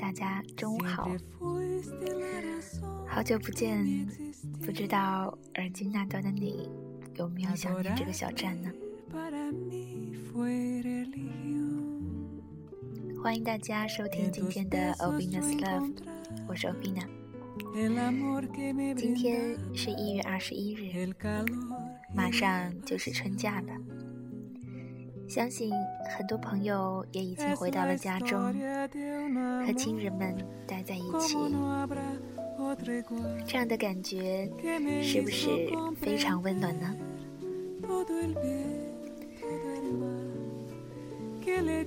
大家中午好。好久不见，不知道耳机那端的你有没有想念这个小站呢？欢迎大家收听今天的 Ovina's Love，我是 Ovina。今天是一月二十一日，马上就是春假了。相信很多朋友也已经回到了家中，和亲人们待在一起。这样的感觉是不是非常温暖呢？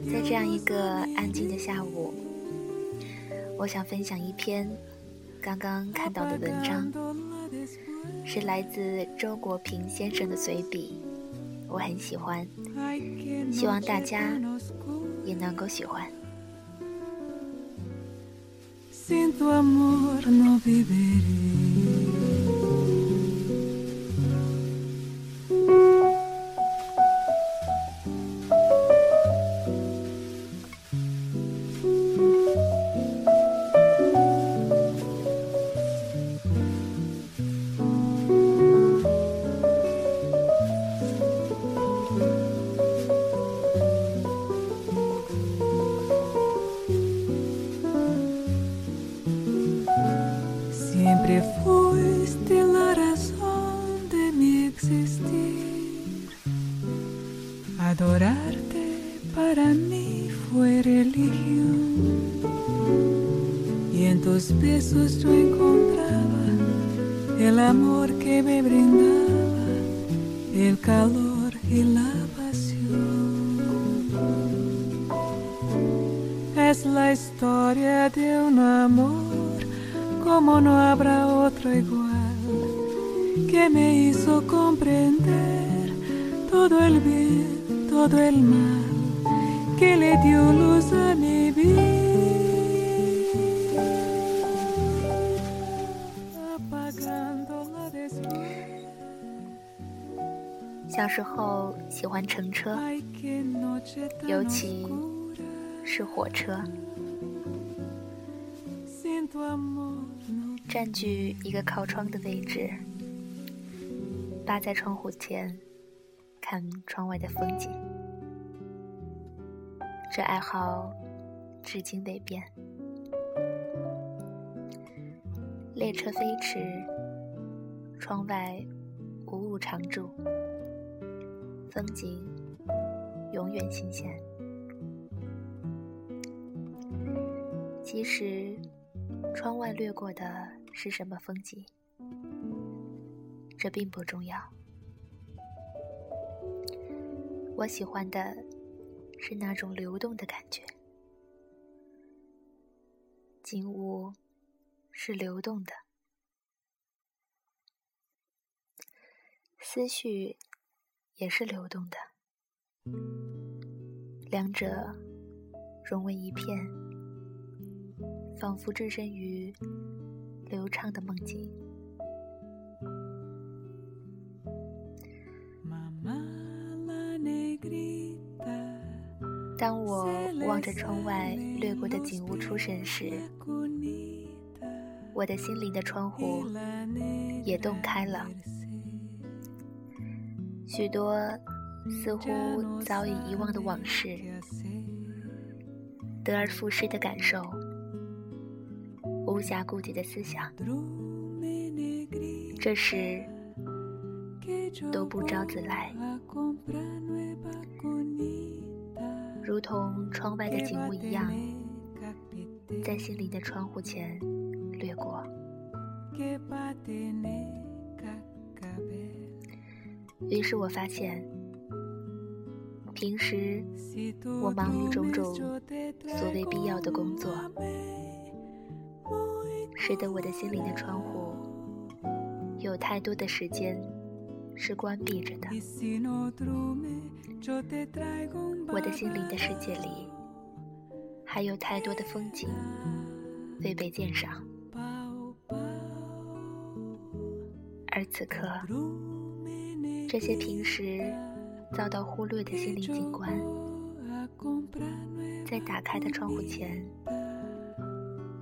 在这样一个安静的下午，我想分享一篇刚刚看到的文章，是来自周国平先生的随笔，我很喜欢，希望大家也能够喜欢。sin tu amor no viviré. La historia de un amor como no habrá otro igual, que me hizo comprender todo el bien todo el mal que le dio luz a mi vida. Apagando la después. 小时候喜欢乘车，尤其是火车，占据一个靠窗的位置，扒在窗户前。看窗外的风景，这爱好至今未变。列车飞驰，窗外无物常驻，风景永远新鲜。即使窗外掠过的是什么风景，这并不重要。我喜欢的是那种流动的感觉，景物是流动的，思绪也是流动的，两者融为一片，仿佛置身于流畅的梦境。当我望着窗外掠过的景物出神时，我的心灵的窗户也洞开了，许多似乎早已遗忘的往事，得而复失的感受，无暇顾及的思想，这时都不招自来，如同窗外的景物一样，在心灵的窗户前掠过。于是我发现。平时，我忙于种种所谓必要的工作，使得我的心灵的窗户有太多的时间是关闭着的。我的心灵的世界里还有太多的风景未被鉴赏，而此刻，这些平时。遭到忽略的心灵景观，在打开的窗户前，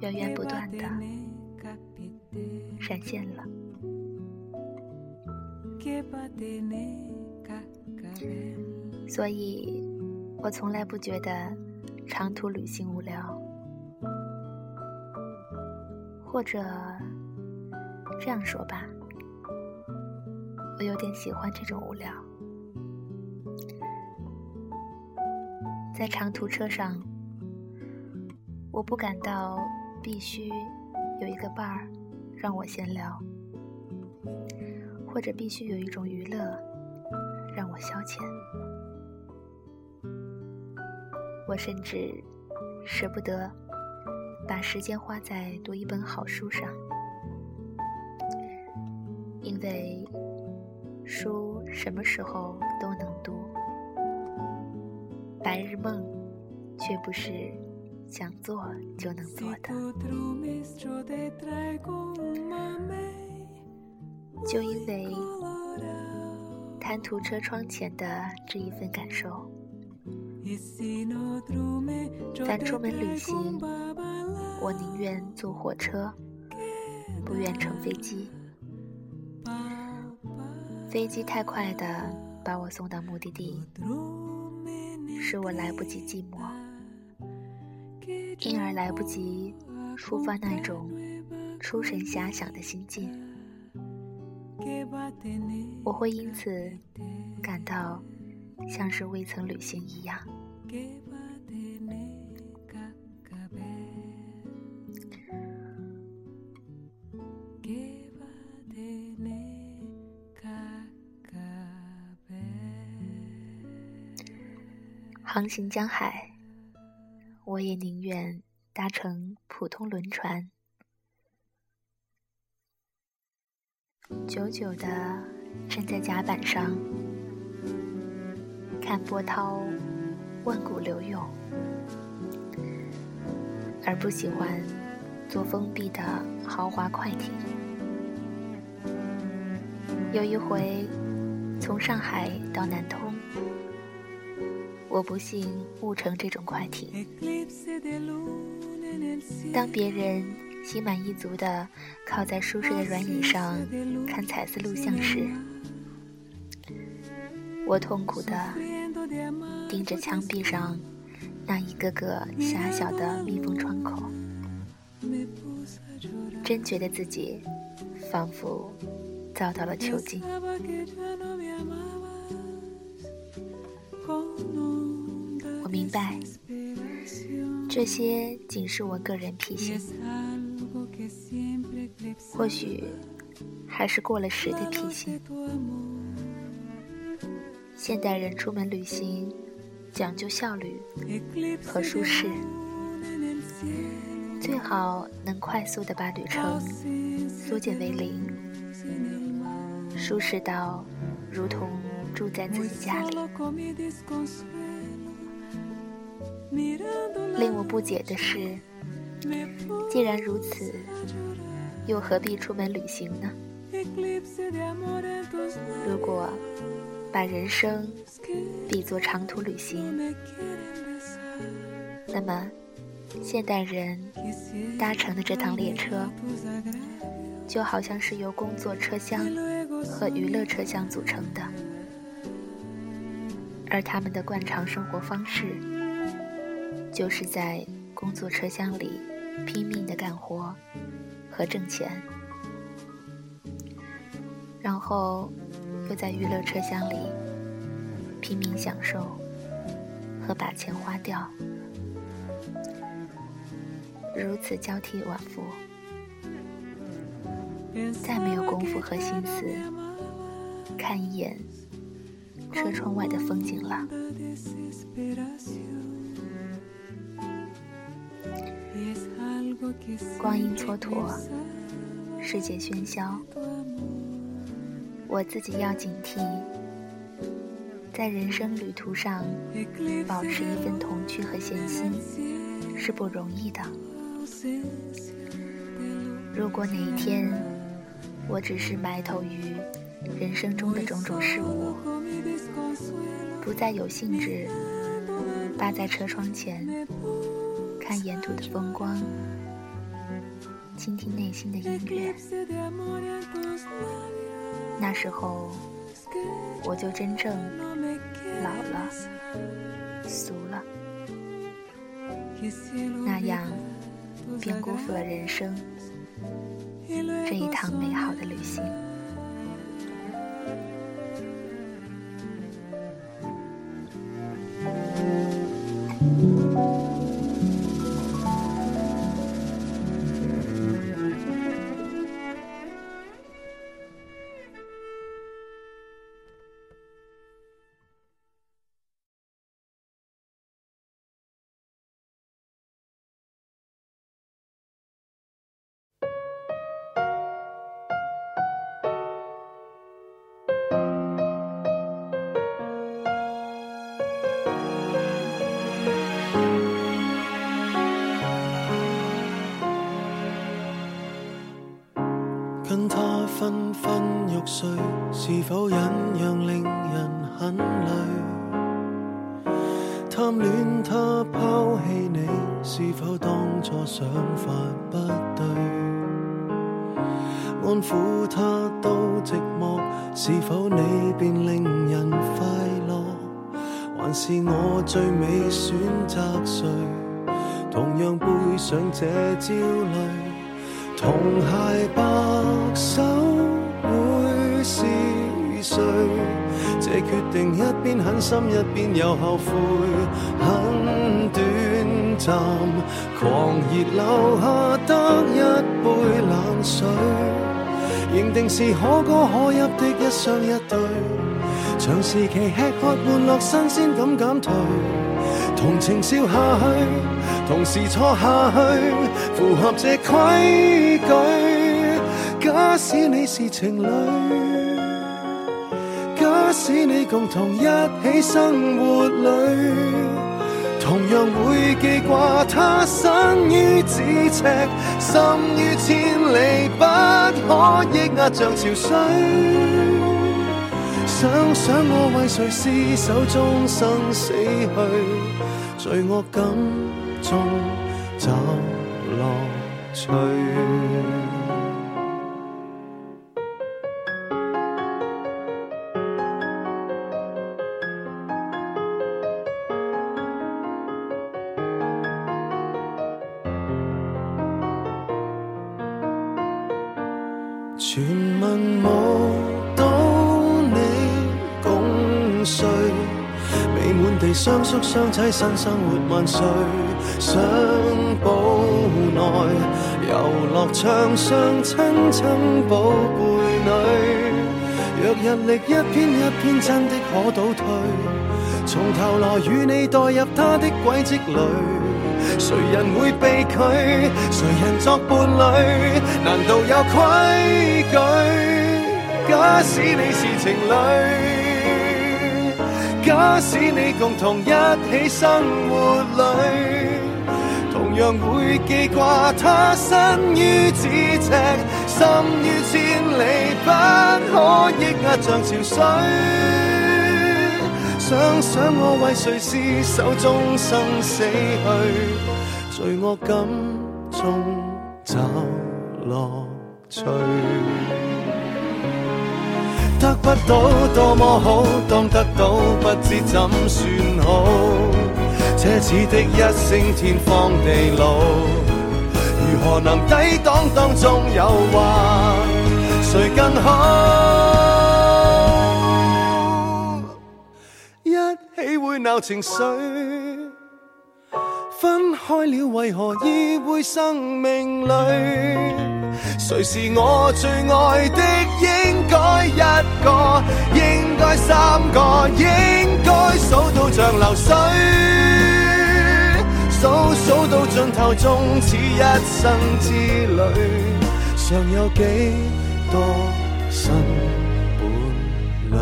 源源不断的闪现了。所以，我从来不觉得长途旅行无聊，或者这样说吧，我有点喜欢这种无聊。在长途车上，我不感到必须有一个伴儿让我闲聊，或者必须有一种娱乐让我消遣。我甚至舍不得把时间花在读一本好书上，因为书什么时候都能读。白日梦，却不是想做就能做的。就因为贪图车窗前的这一份感受，凡出门旅行，我宁愿坐火车，不愿乘飞机。飞机太快的把我送到目的地。使我来不及寂寞，因而来不及抒发那种出神遐想的心境。我会因此感到像是未曾旅行一样。航行江海，我也宁愿搭乘普通轮船，久久的站在甲板上，看波涛万古流涌，而不喜欢坐封闭的豪华快艇。有一回，从上海到南通。我不幸误乘这种快艇。当别人心满意足地靠在舒适的软椅上看彩色录像时，我痛苦地盯着墙壁上那一个个狭小的密封窗口，真觉得自己仿佛遭到了囚禁。这些仅是我个人脾性，或许还是过了时的脾性。现代人出门旅行讲究效率和舒适，最好能快速的把旅程缩减为零，舒适到如同住在自己家里。令我不解的是，既然如此，又何必出门旅行呢？如果把人生比作长途旅行，那么现代人搭乘的这趟列车，就好像是由工作车厢和娱乐车厢组成的，而他们的惯常生活方式。就是在工作车厢里拼命的干活和挣钱，然后又在娱乐车厢里拼命享受和把钱花掉，如此交替往复，再没有功夫和心思看一眼车窗外的风景了。光阴蹉跎，世界喧嚣，我自己要警惕，在人生旅途上保持一份童趣和闲心是不容易的。如果哪一天我只是埋头于人生中的种种事物，不再有兴致扒在车窗前看沿途的风光。倾听内心的音乐，那时候我就真正老了、俗了，那样便辜负了人生这一趟美好的旅行。他昏昏欲睡，是否忍让令人很累？贪恋他抛弃你，是否当初想法不对？安抚他都寂寞，是否你便令人快乐？还是我最美选择谁？同样背上这焦虑。同鞋白手会是谁？这决定一边狠心一边又后悔，很短暂，狂热留下得一杯冷水，认定是可歌可泣的一双一对，长时期吃喝玩乐新鲜感减退，同情笑下去，同时错下去，符合这规矩。假使你是情侣，假使你共同一起生活里，同样会记挂他身于咫尺，心于千里，不可抑压像潮水。想想我为谁厮守终生死去，罪恶感中找乐趣。传闻无到你共睡，美满地相宿相栖，新生活万岁。相堡内游乐场上亲亲宝贝女，若日历一篇一篇真的可倒退，从头来与你代入他的轨迹里。谁人会被拒？谁人作伴侣？难道有规矩？假使你是情侣，假使你共同一起生活里，样会记挂他身于咫尺，心于千里，不可抑压像潮水。想想我为谁厮守终生死去，罪恶感中找乐趣。得不到多么好，当得到不知怎算好。奢侈的一声天荒地老，如何能抵挡当中诱惑？谁更好？一起会闹情绪，分开了为何已会生命里？谁是我最爱的？应该一个，应该三个，应该数到像流水，数数到尽头，终此一生之旅，尚有几多新伴侣？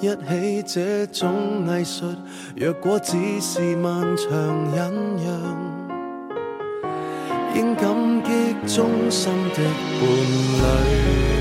一起这种艺术，若果只是漫长忍让。应感激终生的伴侣。